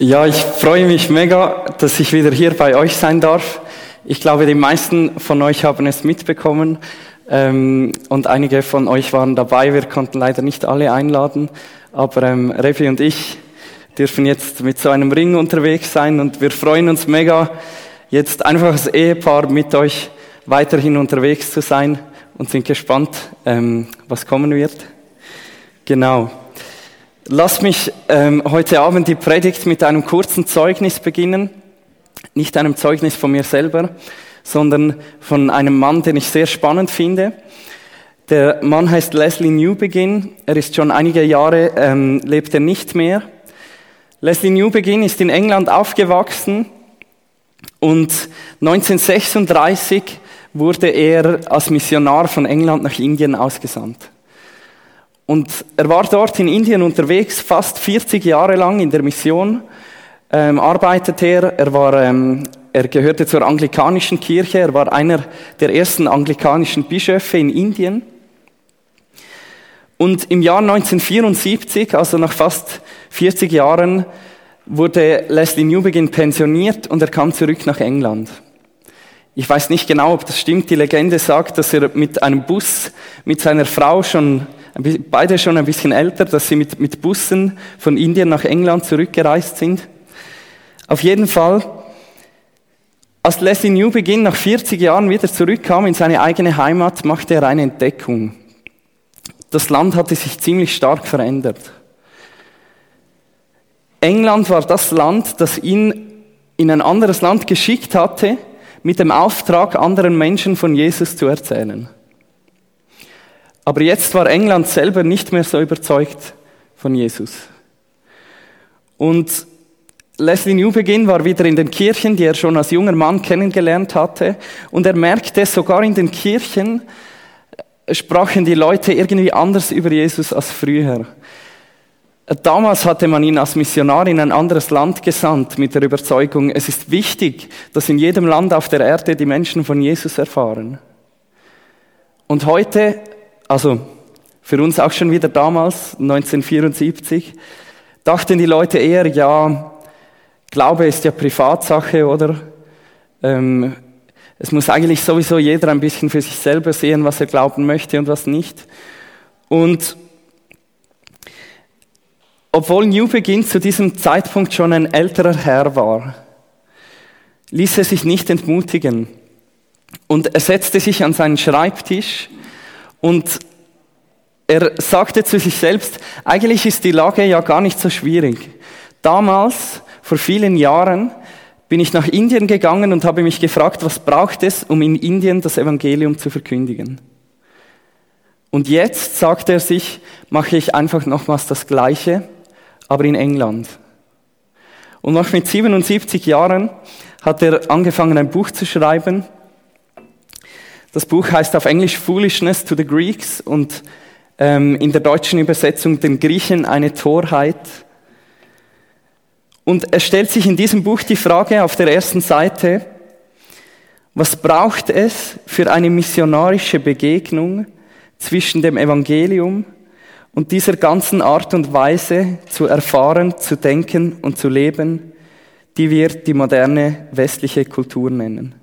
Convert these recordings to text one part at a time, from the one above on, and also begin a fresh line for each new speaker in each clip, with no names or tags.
Ja, ich freue mich mega, dass ich wieder hier bei euch sein darf. Ich glaube, die meisten von euch haben es mitbekommen ähm, und einige von euch waren dabei. Wir konnten leider nicht alle einladen, aber ähm, Revi und ich dürfen jetzt mit so einem Ring unterwegs sein und wir freuen uns mega, jetzt einfach als Ehepaar mit euch weiterhin unterwegs zu sein und sind gespannt, ähm, was kommen wird. Genau. Lass mich ähm, heute Abend die Predigt mit einem kurzen Zeugnis beginnen. Nicht einem Zeugnis von mir selber, sondern von einem Mann, den ich sehr spannend finde. Der Mann heißt Leslie Newbegin. Er ist schon einige Jahre, ähm, lebt er nicht mehr. Leslie Newbegin ist in England aufgewachsen und 1936 wurde er als Missionar von England nach Indien ausgesandt. Und er war dort in Indien unterwegs, fast 40 Jahre lang in der Mission, ähm, arbeitete er. Er, war, ähm, er gehörte zur anglikanischen Kirche, er war einer der ersten anglikanischen Bischöfe in Indien. Und im Jahr 1974, also nach fast 40 Jahren, wurde Leslie Newbegin pensioniert und er kam zurück nach England. Ich weiß nicht genau, ob das stimmt. Die Legende sagt, dass er mit einem Bus mit seiner Frau schon beide schon ein bisschen älter, dass sie mit, mit Bussen von Indien nach England zurückgereist sind. Auf jeden Fall, als Leslie Newbegin nach 40 Jahren wieder zurückkam in seine eigene Heimat, machte er eine Entdeckung. Das Land hatte sich ziemlich stark verändert. England war das Land, das ihn in ein anderes Land geschickt hatte, mit dem Auftrag, anderen Menschen von Jesus zu erzählen. Aber jetzt war England selber nicht mehr so überzeugt von Jesus. Und Leslie Newbegin war wieder in den Kirchen, die er schon als junger Mann kennengelernt hatte. Und er merkte, sogar in den Kirchen sprachen die Leute irgendwie anders über Jesus als früher. Damals hatte man ihn als Missionar in ein anderes Land gesandt mit der Überzeugung, es ist wichtig, dass in jedem Land auf der Erde die Menschen von Jesus erfahren. Und heute also für uns auch schon wieder damals, 1974, dachten die Leute eher, ja, Glaube ist ja Privatsache, oder? Ähm, es muss eigentlich sowieso jeder ein bisschen für sich selber sehen, was er glauben möchte und was nicht. Und obwohl New Begin zu diesem Zeitpunkt schon ein älterer Herr war, ließ er sich nicht entmutigen. Und er setzte sich an seinen Schreibtisch und er sagte zu sich selbst, eigentlich ist die Lage ja gar nicht so schwierig. Damals, vor vielen Jahren, bin ich nach Indien gegangen und habe mich gefragt, was braucht es, um in Indien das Evangelium zu verkündigen. Und jetzt, sagte er sich, mache ich einfach nochmals das Gleiche, aber in England. Und noch mit 77 Jahren hat er angefangen, ein Buch zu schreiben, das Buch heißt auf Englisch Foolishness to the Greeks und ähm, in der deutschen Übersetzung den Griechen eine Torheit. Und er stellt sich in diesem Buch die Frage auf der ersten Seite, was braucht es für eine missionarische Begegnung zwischen dem Evangelium und dieser ganzen Art und Weise zu erfahren, zu denken und zu leben, die wir die moderne westliche Kultur nennen?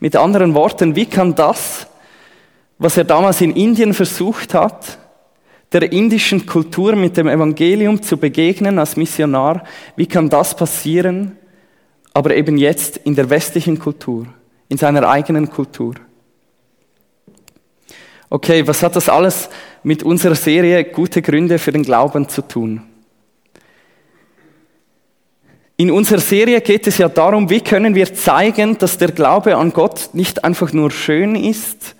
Mit anderen Worten, wie kann das, was er damals in Indien versucht hat, der indischen Kultur mit dem Evangelium zu begegnen als Missionar, wie kann das passieren, aber eben jetzt in der westlichen Kultur, in seiner eigenen Kultur? Okay, was hat das alles mit unserer Serie Gute Gründe für den Glauben zu tun? In unserer Serie geht es ja darum, wie können wir zeigen, dass der Glaube an Gott nicht einfach nur schön ist,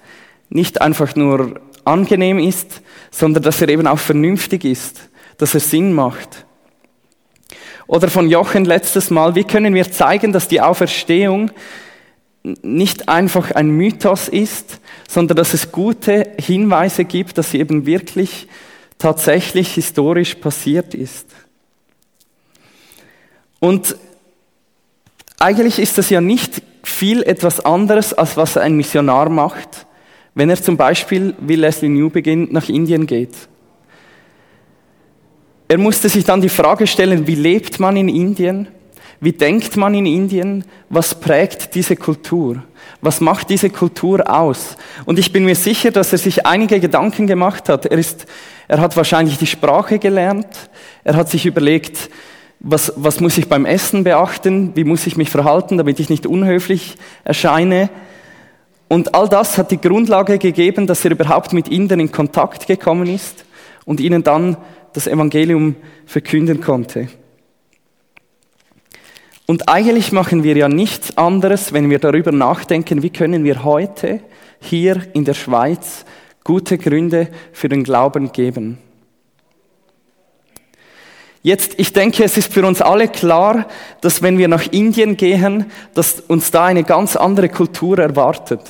nicht einfach nur angenehm ist, sondern dass er eben auch vernünftig ist, dass er Sinn macht. Oder von Jochen letztes Mal, wie können wir zeigen, dass die Auferstehung nicht einfach ein Mythos ist, sondern dass es gute Hinweise gibt, dass sie eben wirklich tatsächlich historisch passiert ist. Und eigentlich ist das ja nicht viel etwas anderes, als was ein Missionar macht, wenn er zum Beispiel, wie Leslie New beginnt, nach Indien geht. er musste sich dann die Frage stellen, wie lebt man in Indien? Wie denkt man in Indien? Was prägt diese Kultur? Was macht diese Kultur aus? Und ich bin mir sicher, dass er sich einige Gedanken gemacht hat. Er ist, er hat wahrscheinlich die Sprache gelernt. Er hat sich überlegt, was, was muss ich beim Essen beachten? Wie muss ich mich verhalten, damit ich nicht unhöflich erscheine? Und all das hat die Grundlage gegeben, dass er überhaupt mit Indern in Kontakt gekommen ist und ihnen dann das Evangelium verkünden konnte. Und eigentlich machen wir ja nichts anderes, wenn wir darüber nachdenken, wie können wir heute hier in der Schweiz gute Gründe für den Glauben geben. Jetzt, ich denke, es ist für uns alle klar, dass wenn wir nach Indien gehen, dass uns da eine ganz andere Kultur erwartet.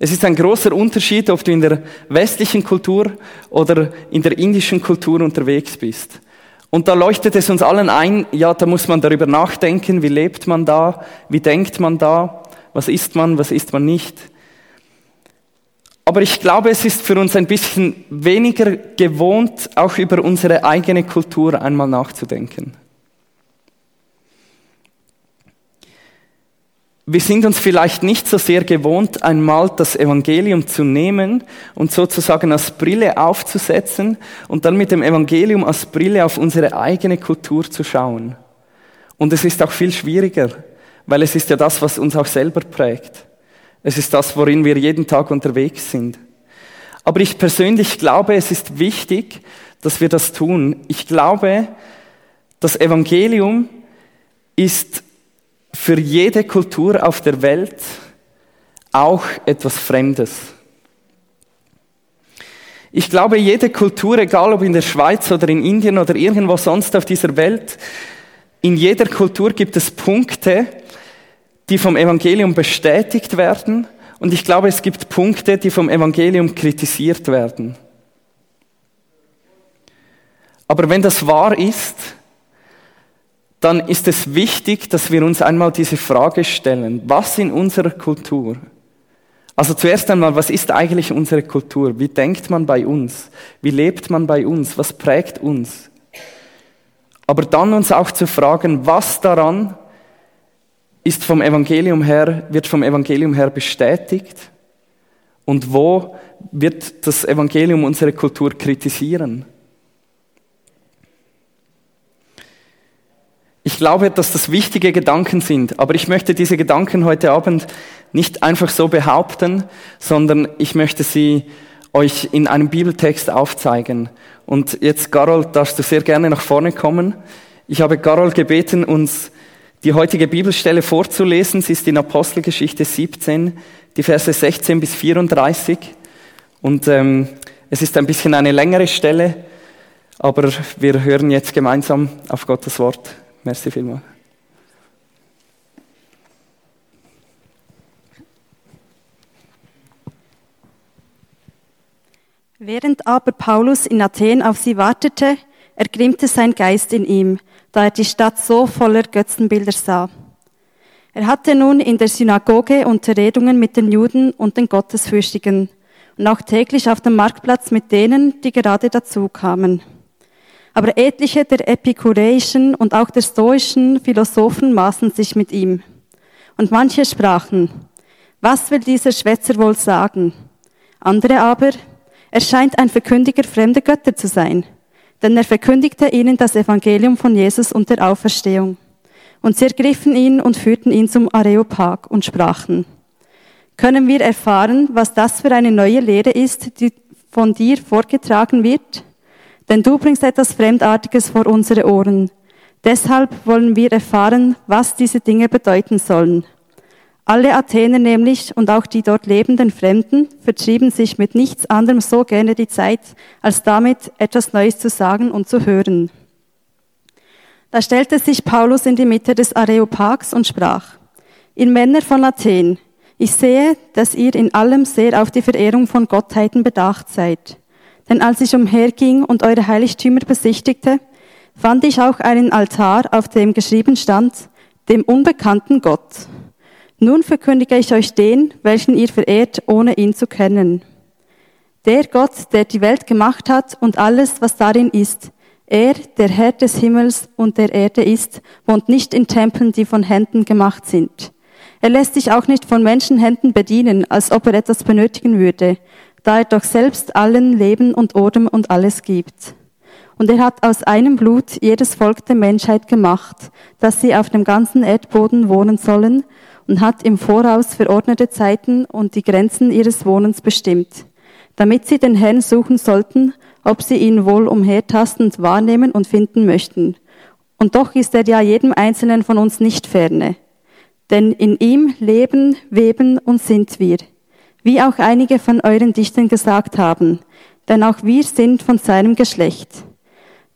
Es ist ein großer Unterschied, ob du in der westlichen Kultur oder in der indischen Kultur unterwegs bist. Und da leuchtet es uns allen ein, ja, da muss man darüber nachdenken, wie lebt man da, wie denkt man da, was isst man, was isst man nicht. Aber ich glaube, es ist für uns ein bisschen weniger gewohnt, auch über unsere eigene Kultur einmal nachzudenken. wir sind uns vielleicht nicht so sehr gewohnt, einmal das Evangelium zu nehmen und sozusagen als Brille aufzusetzen und dann mit dem Evangelium als Brille auf unsere eigene Kultur zu schauen. Und es ist auch viel schwieriger, weil es ist ja das, was uns auch selber prägt. Es ist das, worin wir jeden Tag unterwegs sind. Aber ich persönlich glaube, es ist wichtig, dass wir das tun. Ich glaube, das Evangelium ist für jede Kultur auf der Welt auch etwas Fremdes. Ich glaube, jede Kultur, egal ob in der Schweiz oder in Indien oder irgendwo sonst auf dieser Welt, in jeder Kultur gibt es Punkte, die vom Evangelium bestätigt werden und ich glaube, es gibt Punkte, die vom Evangelium kritisiert werden. Aber wenn das wahr ist, dann ist es wichtig, dass wir uns einmal diese Frage stellen, was in unserer Kultur? Also zuerst einmal, was ist eigentlich unsere Kultur? Wie denkt man bei uns? Wie lebt man bei uns? Was prägt uns? Aber dann uns auch zu fragen, was daran ist vom Evangelium her, wird vom Evangelium her bestätigt und wo wird das Evangelium unsere Kultur kritisieren? Ich glaube, dass das wichtige Gedanken sind, aber ich möchte diese Gedanken heute Abend nicht einfach so behaupten, sondern ich möchte sie euch in einem Bibeltext aufzeigen. Und jetzt, Carol, darfst du sehr gerne nach vorne kommen. Ich habe Carol gebeten, uns die heutige Bibelstelle vorzulesen. Sie ist in Apostelgeschichte 17, die Verse 16 bis 34. Und ähm, es ist ein bisschen eine längere Stelle, aber wir hören jetzt gemeinsam auf Gottes Wort. Merci vielmals.
Während aber Paulus in Athen auf sie wartete, ergrimmte sein Geist in ihm, da er die Stadt so voller Götzenbilder sah. Er hatte nun in der Synagoge Unterredungen mit den Juden und den Gottesfürchtigen und auch täglich auf dem Marktplatz mit denen, die gerade dazu kamen. Aber etliche der epikureischen und auch der stoischen Philosophen maßen sich mit ihm. Und manche sprachen, was will dieser Schwätzer wohl sagen? Andere aber, er scheint ein Verkündiger fremder Götter zu sein, denn er verkündigte ihnen das Evangelium von Jesus und der Auferstehung. Und sie ergriffen ihn und führten ihn zum Areopag und sprachen, können wir erfahren, was das für eine neue Lehre ist, die von dir vorgetragen wird? Denn du bringst etwas Fremdartiges vor unsere Ohren. Deshalb wollen wir erfahren, was diese Dinge bedeuten sollen. Alle Athener nämlich und auch die dort lebenden Fremden vertrieben sich mit nichts anderem so gerne die Zeit, als damit etwas Neues zu sagen und zu hören. Da stellte sich Paulus in die Mitte des Areopags und sprach, ihr Männer von Athen, ich sehe, dass ihr in allem sehr auf die Verehrung von Gottheiten bedacht seid. Denn als ich umherging und eure Heiligtümer besichtigte, fand ich auch einen Altar, auf dem geschrieben stand, dem unbekannten Gott. Nun verkündige ich euch den, welchen ihr verehrt, ohne ihn zu kennen. Der Gott, der die Welt gemacht hat und alles, was darin ist, Er, der Herr des Himmels und der Erde ist, wohnt nicht in Tempeln, die von Händen gemacht sind. Er lässt sich auch nicht von Menschenhänden bedienen, als ob er etwas benötigen würde, da er doch selbst allen Leben und Odem und alles gibt. Und er hat aus einem Blut jedes Volk der Menschheit gemacht, dass sie auf dem ganzen Erdboden wohnen sollen, und hat im Voraus verordnete Zeiten und die Grenzen ihres Wohnens bestimmt, damit sie den Herrn suchen sollten ob sie ihn wohl umhertastend wahrnehmen und finden möchten. Und doch ist er ja jedem Einzelnen von uns nicht ferne. Denn in ihm leben, weben und sind wir. Wie auch einige von euren Dichtern gesagt haben, denn auch wir sind von seinem Geschlecht.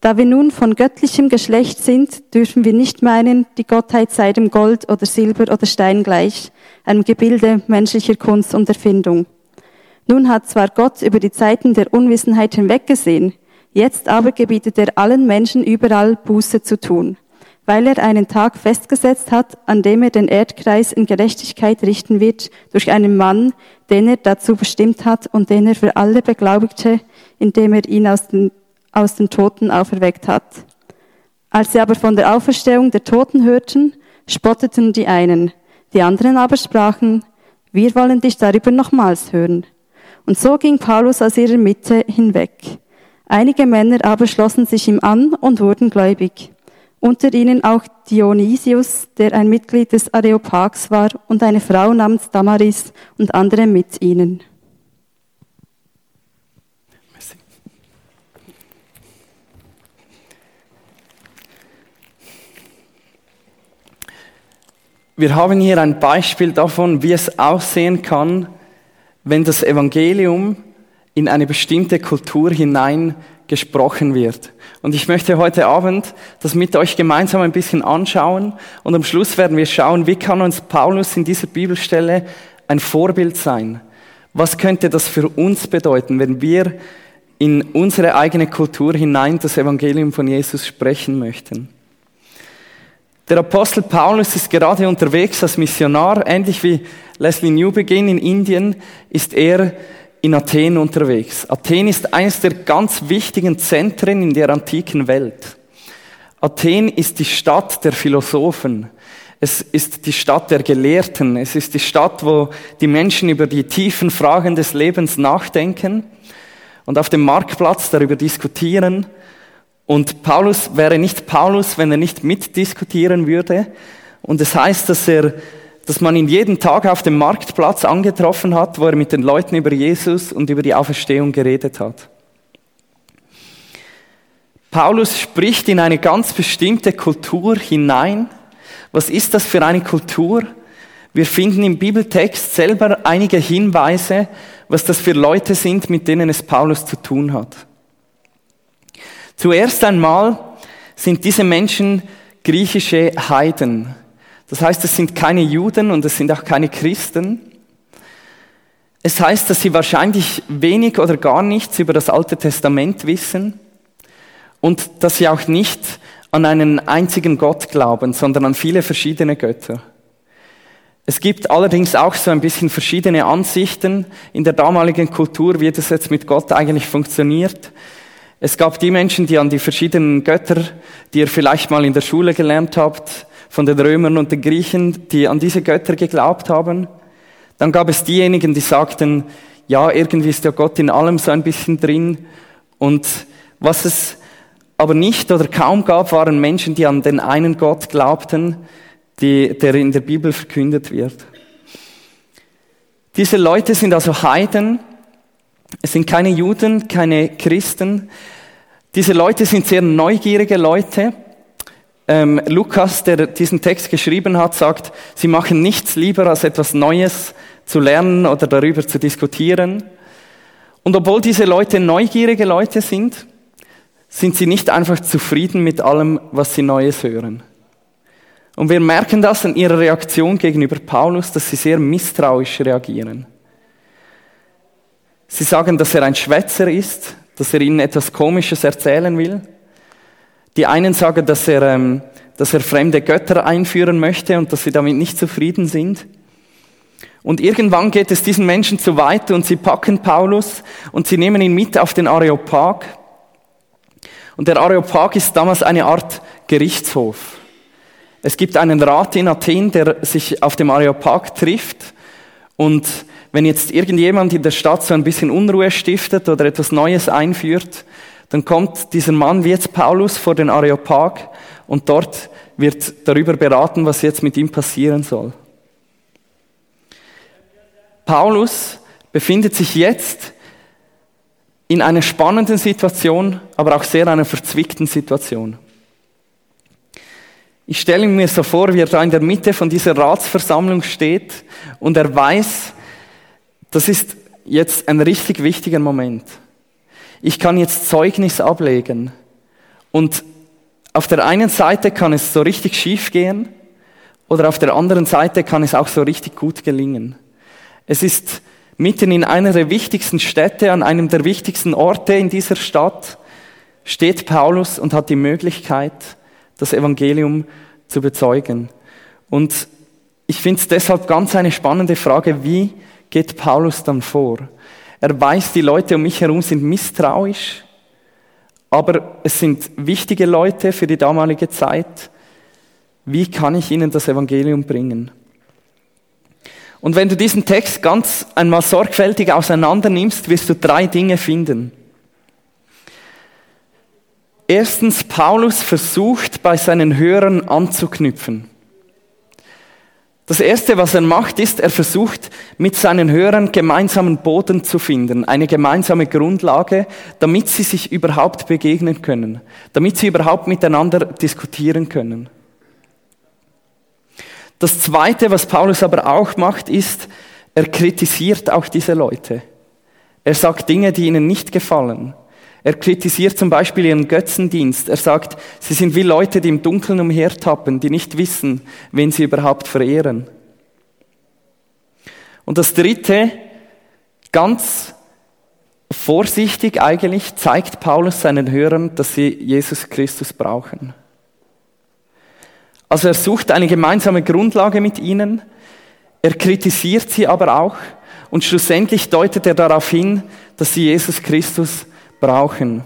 Da wir nun von göttlichem Geschlecht sind, dürfen wir nicht meinen, die Gottheit sei dem Gold oder Silber oder Stein gleich, einem Gebilde menschlicher Kunst und Erfindung. Nun hat zwar Gott über die Zeiten der Unwissenheit hinweggesehen, jetzt aber gebietet er allen Menschen überall Buße zu tun, weil er einen Tag festgesetzt hat, an dem er den Erdkreis in Gerechtigkeit richten wird durch einen Mann, den er dazu bestimmt hat und den er für alle beglaubigte, indem er ihn aus den, aus den Toten auferweckt hat. Als sie aber von der Auferstehung der Toten hörten, spotteten die einen, die anderen aber sprachen, wir wollen dich darüber nochmals hören. Und so ging Paulus aus ihrer Mitte hinweg. Einige Männer aber schlossen sich ihm an und wurden gläubig. Unter ihnen auch Dionysius, der ein Mitglied des Areopags war, und eine Frau namens Damaris und andere mit ihnen.
Wir haben hier ein Beispiel davon, wie es aussehen kann, wenn das Evangelium in eine bestimmte Kultur hinein gesprochen wird. Und ich möchte heute Abend das mit euch gemeinsam ein bisschen anschauen und am Schluss werden wir schauen, wie kann uns Paulus in dieser Bibelstelle ein Vorbild sein? Was könnte das für uns bedeuten, wenn wir in unsere eigene Kultur hinein das Evangelium von Jesus sprechen möchten? Der Apostel Paulus ist gerade unterwegs als Missionar, ähnlich wie Leslie Newbegin in Indien, ist er in Athen unterwegs. Athen ist eines der ganz wichtigen Zentren in der antiken Welt. Athen ist die Stadt der Philosophen. Es ist die Stadt der Gelehrten. Es ist die Stadt, wo die Menschen über die tiefen Fragen des Lebens nachdenken und auf dem Marktplatz darüber diskutieren. Und Paulus wäre nicht Paulus, wenn er nicht mitdiskutieren würde. Und es das heißt, dass er dass man ihn jeden Tag auf dem Marktplatz angetroffen hat, wo er mit den Leuten über Jesus und über die Auferstehung geredet hat. Paulus spricht in eine ganz bestimmte Kultur hinein. Was ist das für eine Kultur? Wir finden im Bibeltext selber einige Hinweise, was das für Leute sind, mit denen es Paulus zu tun hat. Zuerst einmal sind diese Menschen griechische Heiden. Das heißt, es sind keine Juden und es sind auch keine Christen. Es heißt, dass sie wahrscheinlich wenig oder gar nichts über das Alte Testament wissen und dass sie auch nicht an einen einzigen Gott glauben, sondern an viele verschiedene Götter. Es gibt allerdings auch so ein bisschen verschiedene Ansichten in der damaligen Kultur, wie das jetzt mit Gott eigentlich funktioniert. Es gab die Menschen, die an die verschiedenen Götter, die ihr vielleicht mal in der Schule gelernt habt, von den Römern und den Griechen, die an diese Götter geglaubt haben. Dann gab es diejenigen, die sagten, ja, irgendwie ist ja Gott in allem so ein bisschen drin. Und was es aber nicht oder kaum gab, waren Menschen, die an den einen Gott glaubten, die, der in der Bibel verkündet wird. Diese Leute sind also Heiden. Es sind keine Juden, keine Christen. Diese Leute sind sehr neugierige Leute. Ähm, Lukas, der diesen Text geschrieben hat, sagt, sie machen nichts lieber, als etwas Neues zu lernen oder darüber zu diskutieren. Und obwohl diese Leute neugierige Leute sind, sind sie nicht einfach zufrieden mit allem, was sie Neues hören. Und wir merken das an ihrer Reaktion gegenüber Paulus, dass sie sehr misstrauisch reagieren. Sie sagen, dass er ein Schwätzer ist, dass er ihnen etwas Komisches erzählen will. Die einen sagen, dass er, ähm, dass er fremde Götter einführen möchte und dass sie damit nicht zufrieden sind. Und irgendwann geht es diesen Menschen zu weit und sie packen Paulus und sie nehmen ihn mit auf den Areopag. Und der Areopag ist damals eine Art Gerichtshof. Es gibt einen Rat in Athen, der sich auf dem Areopag trifft. Und wenn jetzt irgendjemand in der Stadt so ein bisschen Unruhe stiftet oder etwas Neues einführt, dann kommt dieser Mann wie jetzt Paulus vor den Areopag und dort wird darüber beraten, was jetzt mit ihm passieren soll. Paulus befindet sich jetzt in einer spannenden Situation, aber auch sehr einer verzwickten Situation. Ich stelle mir so vor, wie er da in der Mitte von dieser Ratsversammlung steht und er weiß, das ist jetzt ein richtig wichtiger Moment. Ich kann jetzt Zeugnis ablegen und auf der einen Seite kann es so richtig schief gehen oder auf der anderen Seite kann es auch so richtig gut gelingen. Es ist mitten in einer der wichtigsten Städte, an einem der wichtigsten Orte in dieser Stadt, steht Paulus und hat die Möglichkeit, das Evangelium zu bezeugen. Und ich finde es deshalb ganz eine spannende Frage, wie geht Paulus dann vor? Er weiß, die Leute um mich herum sind misstrauisch, aber es sind wichtige Leute für die damalige Zeit. Wie kann ich ihnen das Evangelium bringen? Und wenn du diesen Text ganz einmal sorgfältig auseinander nimmst, wirst du drei Dinge finden. Erstens, Paulus versucht bei seinen Hörern anzuknüpfen. Das Erste, was er macht, ist, er versucht mit seinen Hörern gemeinsamen Boden zu finden, eine gemeinsame Grundlage, damit sie sich überhaupt begegnen können, damit sie überhaupt miteinander diskutieren können. Das Zweite, was Paulus aber auch macht, ist, er kritisiert auch diese Leute. Er sagt Dinge, die ihnen nicht gefallen. Er kritisiert zum Beispiel ihren Götzendienst. Er sagt, sie sind wie Leute, die im Dunkeln umhertappen, die nicht wissen, wen sie überhaupt verehren. Und das Dritte, ganz vorsichtig eigentlich, zeigt Paulus seinen Hörern, dass sie Jesus Christus brauchen. Also er sucht eine gemeinsame Grundlage mit ihnen, er kritisiert sie aber auch und schlussendlich deutet er darauf hin, dass sie Jesus Christus brauchen.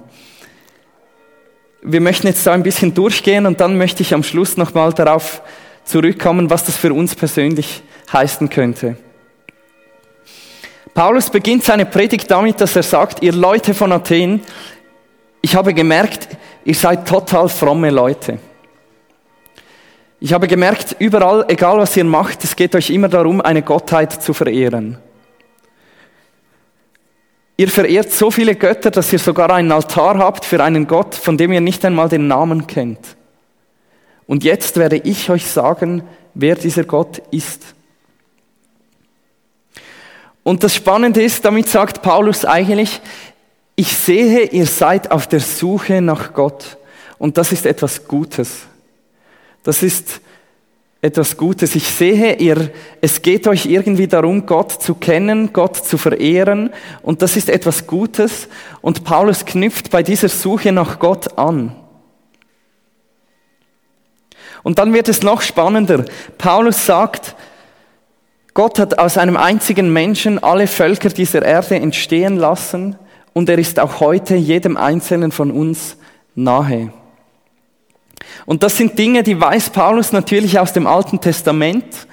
Wir möchten jetzt da ein bisschen durchgehen und dann möchte ich am Schluss nochmal darauf zurückkommen, was das für uns persönlich heißen könnte. Paulus beginnt seine Predigt damit, dass er sagt, ihr Leute von Athen, ich habe gemerkt, ihr seid total fromme Leute. Ich habe gemerkt, überall, egal was ihr macht, es geht euch immer darum, eine Gottheit zu verehren. Ihr verehrt so viele Götter, dass ihr sogar einen Altar habt für einen Gott, von dem ihr nicht einmal den Namen kennt. Und jetzt werde ich euch sagen, wer dieser Gott ist. Und das Spannende ist, damit sagt Paulus eigentlich, ich sehe, ihr seid auf der Suche nach Gott. Und das ist etwas Gutes. Das ist etwas Gutes. Ich sehe, ihr, es geht euch irgendwie darum, Gott zu kennen, Gott zu verehren. Und das ist etwas Gutes. Und Paulus knüpft bei dieser Suche nach Gott an. Und dann wird es noch spannender. Paulus sagt, Gott hat aus einem einzigen Menschen alle Völker dieser Erde entstehen lassen und er ist auch heute jedem Einzelnen von uns nahe. Und das sind Dinge, die weiß Paulus natürlich aus dem Alten Testament.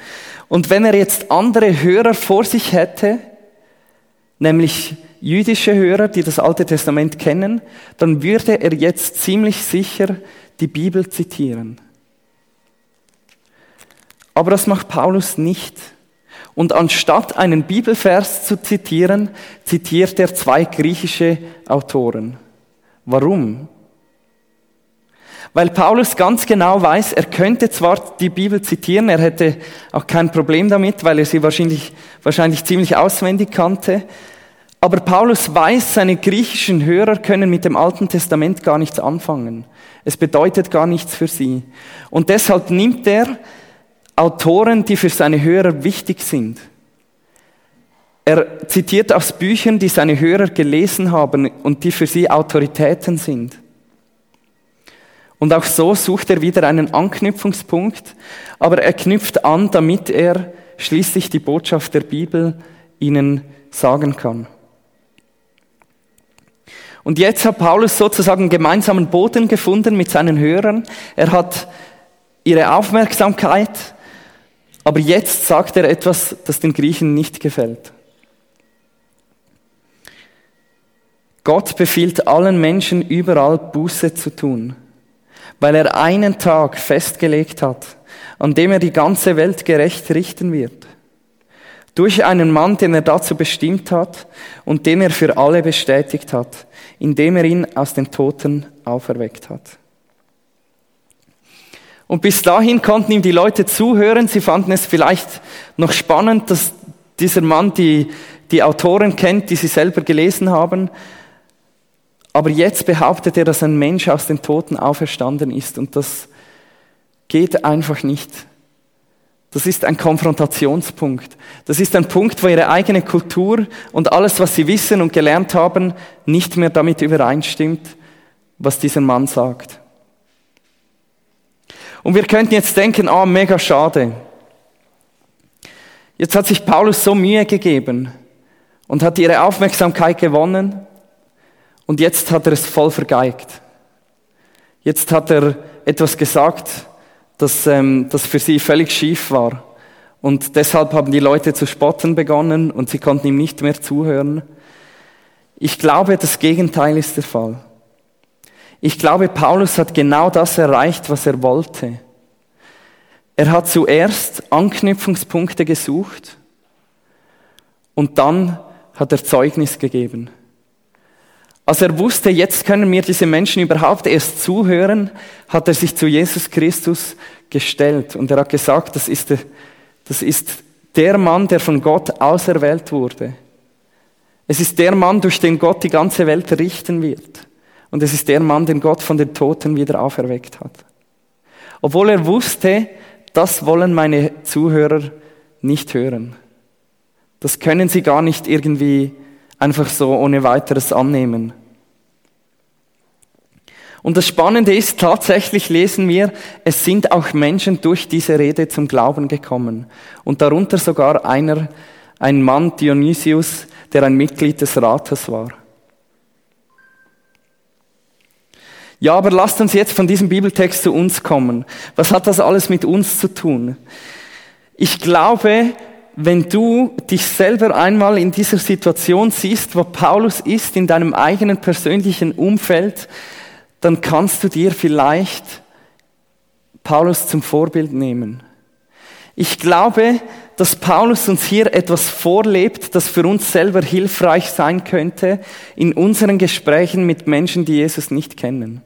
Und wenn er jetzt andere Hörer vor sich hätte, nämlich jüdische Hörer, die das Alte Testament kennen, dann würde er jetzt ziemlich sicher die Bibel zitieren. Aber das macht Paulus nicht. Und anstatt einen Bibelvers zu zitieren, zitiert er zwei griechische Autoren. Warum? Weil Paulus ganz genau weiß, er könnte zwar die Bibel zitieren, er hätte auch kein Problem damit, weil er sie wahrscheinlich, wahrscheinlich ziemlich auswendig kannte, aber Paulus weiß, seine griechischen Hörer können mit dem Alten Testament gar nichts anfangen. Es bedeutet gar nichts für sie. Und deshalb nimmt er Autoren, die für seine Hörer wichtig sind. Er zitiert aus Büchern, die seine Hörer gelesen haben und die für sie Autoritäten sind. Und auch so sucht er wieder einen Anknüpfungspunkt, aber er knüpft an, damit er schließlich die Botschaft der Bibel ihnen sagen kann. Und jetzt hat Paulus sozusagen gemeinsamen Boden gefunden mit seinen Hörern. Er hat ihre Aufmerksamkeit, aber jetzt sagt er etwas, das den Griechen nicht gefällt. Gott befiehlt allen Menschen überall Buße zu tun, weil er einen Tag festgelegt hat, an dem er die ganze Welt gerecht richten wird. Durch einen Mann, den er dazu bestimmt hat und den er für alle bestätigt hat, indem er ihn aus den Toten auferweckt hat. Und bis dahin konnten ihm die Leute zuhören. Sie fanden es vielleicht noch spannend, dass dieser Mann die, die Autoren kennt, die sie selber gelesen haben. Aber jetzt behauptet er, dass ein Mensch aus den Toten auferstanden ist. Und das geht einfach nicht. Das ist ein Konfrontationspunkt. Das ist ein Punkt, wo ihre eigene Kultur und alles, was sie wissen und gelernt haben, nicht mehr damit übereinstimmt, was dieser Mann sagt. Und wir könnten jetzt denken, ah, oh, mega schade. Jetzt hat sich Paulus so Mühe gegeben und hat ihre Aufmerksamkeit gewonnen und jetzt hat er es voll vergeigt. Jetzt hat er etwas gesagt, das, ähm, das für sie völlig schief war. Und deshalb haben die Leute zu spotten begonnen und sie konnten ihm nicht mehr zuhören. Ich glaube, das Gegenteil ist der Fall. Ich glaube, Paulus hat genau das erreicht, was er wollte. Er hat zuerst Anknüpfungspunkte gesucht und dann hat er Zeugnis gegeben. Als er wusste, jetzt können mir diese Menschen überhaupt erst zuhören, hat er sich zu Jesus Christus gestellt und er hat gesagt, das ist der, das ist der Mann, der von Gott auserwählt wurde. Es ist der Mann, durch den Gott die ganze Welt richten wird. Und es ist der Mann, den Gott von den Toten wieder auferweckt hat. Obwohl er wusste, das wollen meine Zuhörer nicht hören. Das können sie gar nicht irgendwie einfach so ohne weiteres annehmen. Und das Spannende ist, tatsächlich lesen wir, es sind auch Menschen durch diese Rede zum Glauben gekommen. Und darunter sogar einer, ein Mann, Dionysius, der ein Mitglied des Rates war. Ja, aber lasst uns jetzt von diesem Bibeltext zu uns kommen. Was hat das alles mit uns zu tun? Ich glaube, wenn du dich selber einmal in dieser Situation siehst, wo Paulus ist, in deinem eigenen persönlichen Umfeld, dann kannst du dir vielleicht Paulus zum Vorbild nehmen. Ich glaube, dass Paulus uns hier etwas vorlebt, das für uns selber hilfreich sein könnte in unseren Gesprächen mit Menschen, die Jesus nicht kennen.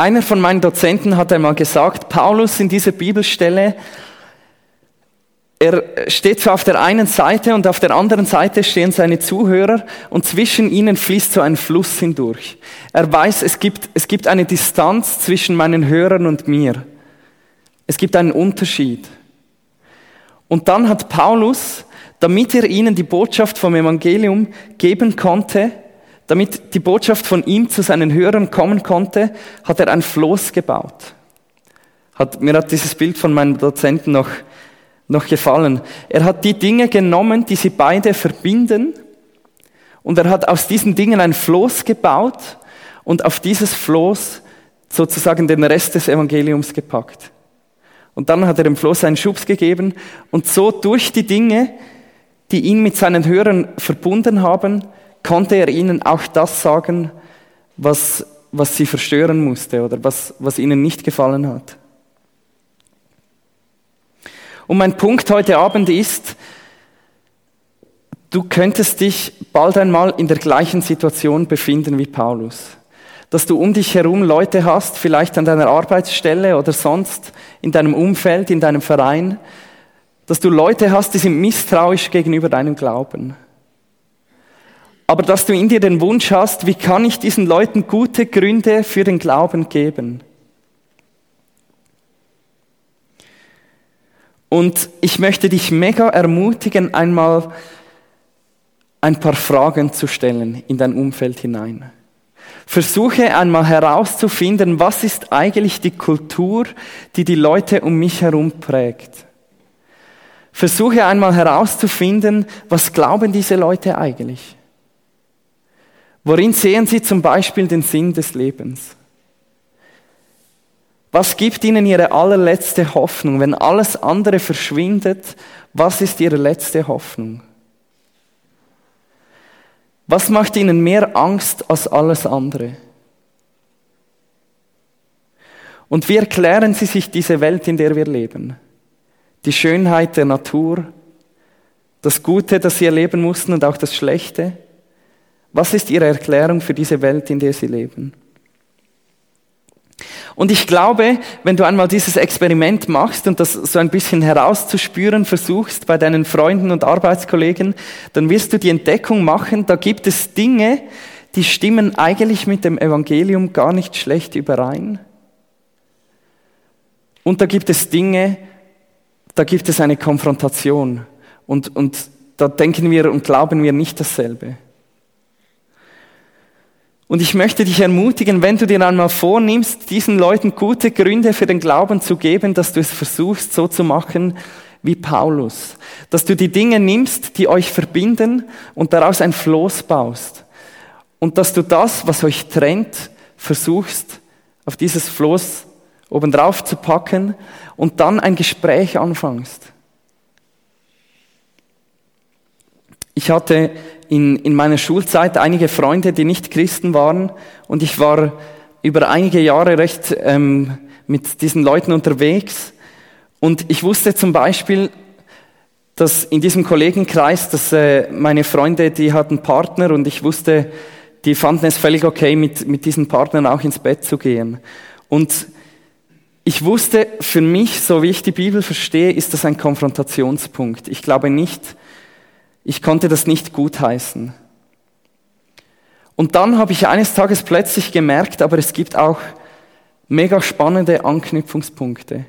Einer von meinen Dozenten hat einmal gesagt, Paulus in dieser Bibelstelle, er steht so auf der einen Seite und auf der anderen Seite stehen seine Zuhörer und zwischen ihnen fließt so ein Fluss hindurch. Er weiß, es gibt, es gibt eine Distanz zwischen meinen Hörern und mir. Es gibt einen Unterschied. Und dann hat Paulus, damit er ihnen die Botschaft vom Evangelium geben konnte, damit die Botschaft von ihm zu seinen Hörern kommen konnte, hat er ein Floß gebaut. Hat, mir hat dieses Bild von meinem Dozenten noch, noch gefallen. Er hat die Dinge genommen, die sie beide verbinden, und er hat aus diesen Dingen ein Floß gebaut und auf dieses Floß sozusagen den Rest des Evangeliums gepackt. Und dann hat er dem Floß einen Schubs gegeben und so durch die Dinge, die ihn mit seinen Hörern verbunden haben, konnte er ihnen auch das sagen, was, was sie verstören musste oder was, was ihnen nicht gefallen hat. Und mein Punkt heute Abend ist, du könntest dich bald einmal in der gleichen Situation befinden wie Paulus. Dass du um dich herum Leute hast, vielleicht an deiner Arbeitsstelle oder sonst in deinem Umfeld, in deinem Verein, dass du Leute hast, die sind misstrauisch gegenüber deinem Glauben aber dass du in dir den Wunsch hast, wie kann ich diesen Leuten gute Gründe für den Glauben geben? Und ich möchte dich mega ermutigen, einmal ein paar Fragen zu stellen in dein Umfeld hinein. Versuche einmal herauszufinden, was ist eigentlich die Kultur, die die Leute um mich herum prägt. Versuche einmal herauszufinden, was glauben diese Leute eigentlich? Worin sehen sie zum Beispiel den Sinn des Lebens? Was gibt ihnen ihre allerletzte Hoffnung? Wenn alles andere verschwindet, was ist ihre letzte Hoffnung? Was macht ihnen mehr Angst als alles andere? Und wie erklären sie sich diese Welt, in der wir leben? Die Schönheit der Natur, das Gute, das sie erleben mussten und auch das Schlechte? Was ist ihre Erklärung für diese Welt, in der sie leben? Und ich glaube, wenn du einmal dieses Experiment machst und das so ein bisschen herauszuspüren versuchst bei deinen Freunden und Arbeitskollegen, dann wirst du die Entdeckung machen, da gibt es Dinge, die stimmen eigentlich mit dem Evangelium gar nicht schlecht überein. Und da gibt es Dinge, da gibt es eine Konfrontation. Und, und da denken wir und glauben wir nicht dasselbe. Und ich möchte dich ermutigen, wenn du dir einmal vornimmst, diesen Leuten gute Gründe für den Glauben zu geben, dass du es versuchst, so zu machen wie Paulus. Dass du die Dinge nimmst, die euch verbinden und daraus ein Floß baust. Und dass du das, was euch trennt, versuchst, auf dieses Floß obendrauf zu packen und dann ein Gespräch anfangst. Ich hatte in, in meiner Schulzeit einige Freunde, die nicht Christen waren und ich war über einige Jahre recht ähm, mit diesen Leuten unterwegs und ich wusste zum Beispiel, dass in diesem Kollegenkreis, dass äh, meine Freunde, die hatten Partner und ich wusste, die fanden es völlig okay, mit, mit diesen Partnern auch ins Bett zu gehen. Und ich wusste, für mich, so wie ich die Bibel verstehe, ist das ein Konfrontationspunkt. Ich glaube nicht, ich konnte das nicht gutheißen. Und dann habe ich eines Tages plötzlich gemerkt, aber es gibt auch mega spannende Anknüpfungspunkte.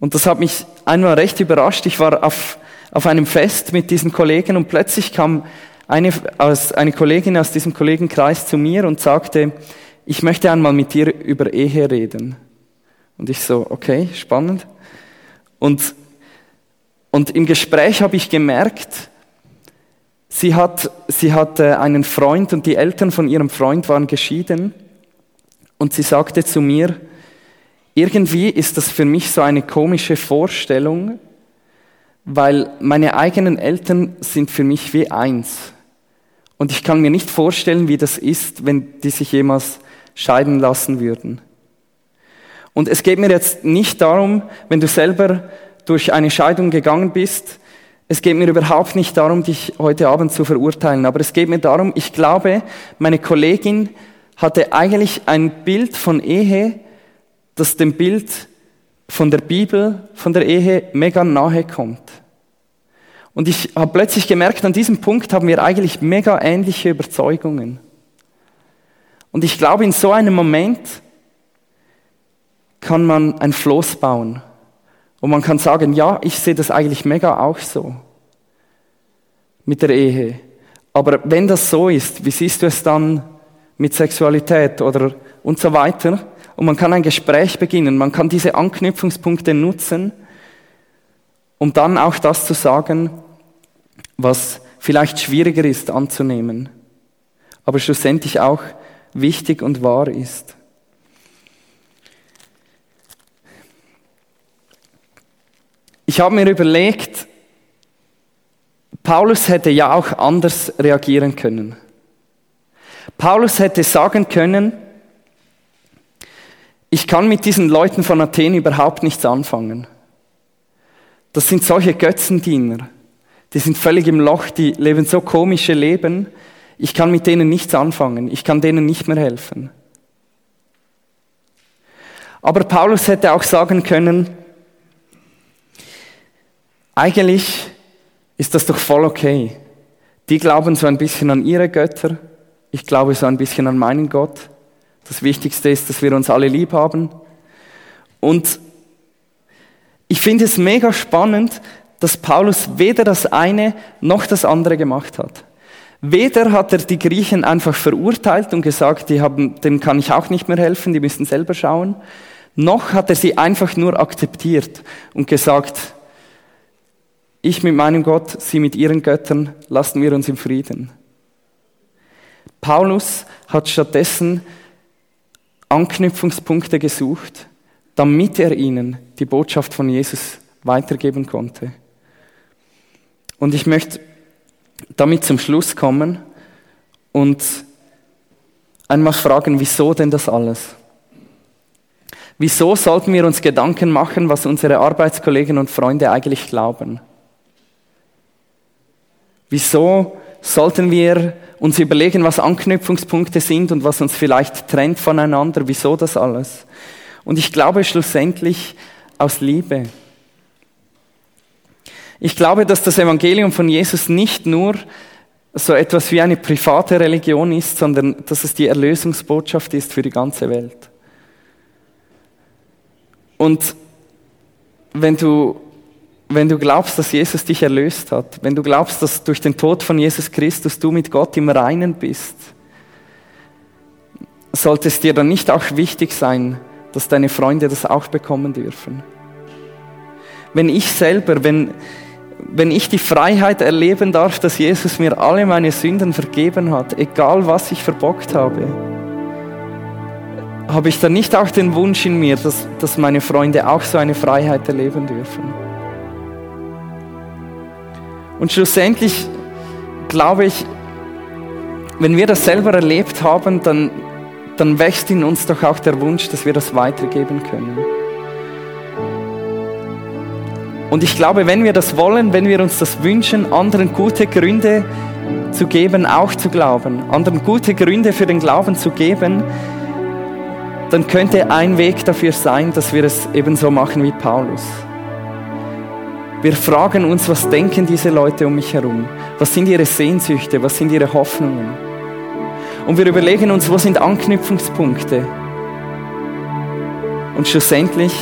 Und das hat mich einmal recht überrascht. Ich war auf, auf einem Fest mit diesen Kollegen und plötzlich kam eine, aus, eine Kollegin aus diesem Kollegenkreis zu mir und sagte, ich möchte einmal mit dir über Ehe reden. Und ich so, okay, spannend. Und und im Gespräch habe ich gemerkt, sie hat, sie hatte einen Freund und die Eltern von ihrem Freund waren geschieden. Und sie sagte zu mir, irgendwie ist das für mich so eine komische Vorstellung, weil meine eigenen Eltern sind für mich wie eins. Und ich kann mir nicht vorstellen, wie das ist, wenn die sich jemals scheiden lassen würden. Und es geht mir jetzt nicht darum, wenn du selber durch eine Scheidung gegangen bist. Es geht mir überhaupt nicht darum, dich heute Abend zu verurteilen, aber es geht mir darum, ich glaube, meine Kollegin hatte eigentlich ein Bild von Ehe, das dem Bild von der Bibel, von der Ehe mega nahe kommt. Und ich habe plötzlich gemerkt, an diesem Punkt haben wir eigentlich mega ähnliche Überzeugungen. Und ich glaube, in so einem Moment kann man ein Floß bauen. Und man kann sagen, ja, ich sehe das eigentlich mega auch so mit der Ehe. Aber wenn das so ist, wie siehst du es dann mit Sexualität oder und so weiter? Und man kann ein Gespräch beginnen, man kann diese Anknüpfungspunkte nutzen, um dann auch das zu sagen, was vielleicht schwieriger ist anzunehmen, aber schlussendlich auch wichtig und wahr ist. Ich habe mir überlegt, Paulus hätte ja auch anders reagieren können. Paulus hätte sagen können, ich kann mit diesen Leuten von Athen überhaupt nichts anfangen. Das sind solche Götzendiener. Die sind völlig im Loch, die leben so komische Leben. Ich kann mit denen nichts anfangen. Ich kann denen nicht mehr helfen. Aber Paulus hätte auch sagen können, eigentlich ist das doch voll okay. Die glauben so ein bisschen an ihre Götter, ich glaube so ein bisschen an meinen Gott. Das Wichtigste ist, dass wir uns alle lieb haben. Und ich finde es mega spannend, dass Paulus weder das eine noch das andere gemacht hat. Weder hat er die Griechen einfach verurteilt und gesagt, die haben, denen kann ich auch nicht mehr helfen, die müssen selber schauen, noch hat er sie einfach nur akzeptiert und gesagt, Ich mit meinem Gott, sie mit ihren Göttern, lassen wir uns im Frieden. Paulus hat stattdessen Anknüpfungspunkte gesucht, damit er ihnen die Botschaft von Jesus weitergeben konnte. Und ich möchte damit zum Schluss kommen und einmal fragen, wieso denn das alles? Wieso sollten wir uns Gedanken machen, was unsere Arbeitskollegen und Freunde eigentlich glauben? Wieso sollten wir uns überlegen, was Anknüpfungspunkte sind und was uns vielleicht trennt voneinander? Wieso das alles? Und ich glaube schlussendlich aus Liebe. Ich glaube, dass das Evangelium von Jesus nicht nur so etwas wie eine private Religion ist, sondern dass es die Erlösungsbotschaft ist für die ganze Welt. Und wenn du, wenn du glaubst, dass Jesus dich erlöst hat, wenn du glaubst, dass durch den Tod von Jesus Christus du mit Gott im Reinen bist, sollte es dir dann nicht auch wichtig sein, dass deine Freunde das auch bekommen dürfen. Wenn ich selber, wenn, wenn ich die Freiheit erleben darf, dass Jesus mir alle meine Sünden vergeben hat, egal was ich verbockt habe, habe ich dann nicht auch den Wunsch in mir, dass, dass meine Freunde auch so eine Freiheit erleben dürfen? Und schlussendlich glaube ich, wenn wir das selber erlebt haben, dann, dann wächst in uns doch auch der Wunsch, dass wir das weitergeben können. Und ich glaube, wenn wir das wollen, wenn wir uns das wünschen, anderen gute Gründe zu geben, auch zu glauben, anderen gute Gründe für den Glauben zu geben, dann könnte ein Weg dafür sein, dass wir es ebenso machen wie Paulus. Wir fragen uns, was denken diese Leute um mich herum? Was sind ihre Sehnsüchte? Was sind ihre Hoffnungen? Und wir überlegen uns, wo sind Anknüpfungspunkte? Und schlussendlich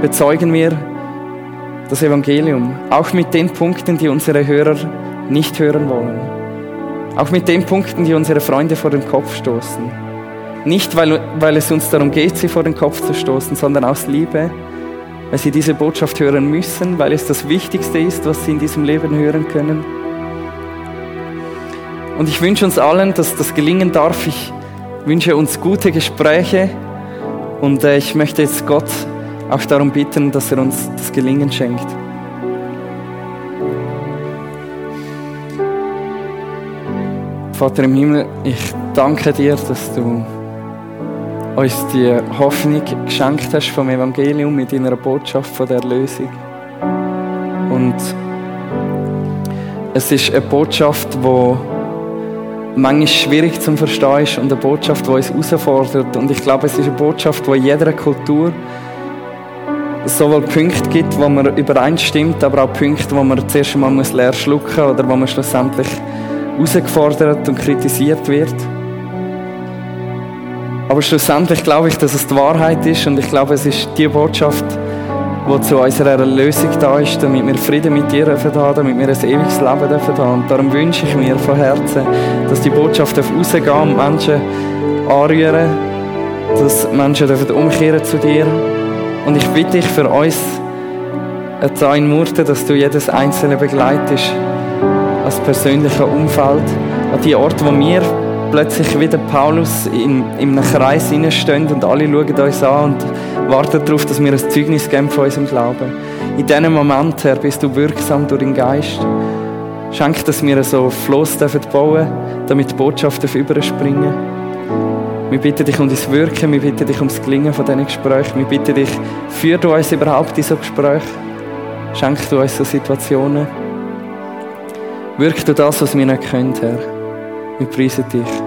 bezeugen wir das Evangelium, auch mit den Punkten, die unsere Hörer nicht hören wollen. Auch mit den Punkten, die unsere Freunde vor den Kopf stoßen. Nicht, weil, weil es uns darum geht, sie vor den Kopf zu stoßen, sondern aus Liebe, weil sie diese Botschaft hören müssen, weil es das Wichtigste ist, was sie in diesem Leben hören können. Und ich wünsche uns allen, dass das gelingen darf. Ich wünsche uns gute Gespräche und äh, ich möchte jetzt Gott auch darum bitten, dass er uns das Gelingen schenkt. Vater im Himmel, ich danke dir, dass du uns die Hoffnung geschenkt hast vom Evangelium mit deiner Botschaft von der Erlösung. Und es ist eine Botschaft, die manchmal schwierig zu verstehen ist und eine Botschaft, die uns herausfordert. Und ich glaube, es ist eine Botschaft, die in jeder Kultur sowohl Punkte gibt, wo man übereinstimmt, aber auch Punkte, wo man zuerst einmal leer schlucken muss oder wo man schlussendlich herausgefordert und kritisiert wird. Aber schlussendlich glaube ich, dass es die Wahrheit ist und ich glaube, es ist die Botschaft, die zu unserer Erlösung da ist, damit wir Frieden mit dir haben, damit wir ein ewiges Leben haben. Und darum wünsche ich mir von Herzen, dass die Botschaft rausgehen und Menschen anrühren, dass Menschen dürfen umkehren zu dir. Und ich bitte dich für uns, da in Murten, dass du jedes Einzelne begleitest, als persönlicher Umfeld, an die Orte, wo wir plötzlich wieder Paulus in, in einem Kreis stehen und alle schauen uns an und warten darauf, dass wir ein Zeugnis geben von unserem Glauben. In diesem Moment, Herr, bist du wirksam durch den Geist. Schenk, dass wir so Floss bauen dürfen, damit die Botschaft überspringen Wir bitten dich um das Wirken, wir bitten dich um das Gelingen von diesen Gesprächen. Wir bitten dich, führ du uns überhaupt in so Gespräche. Schenk du uns so Situationen. Wirk du das, was wir nicht können, Herr. Wir preisen dich.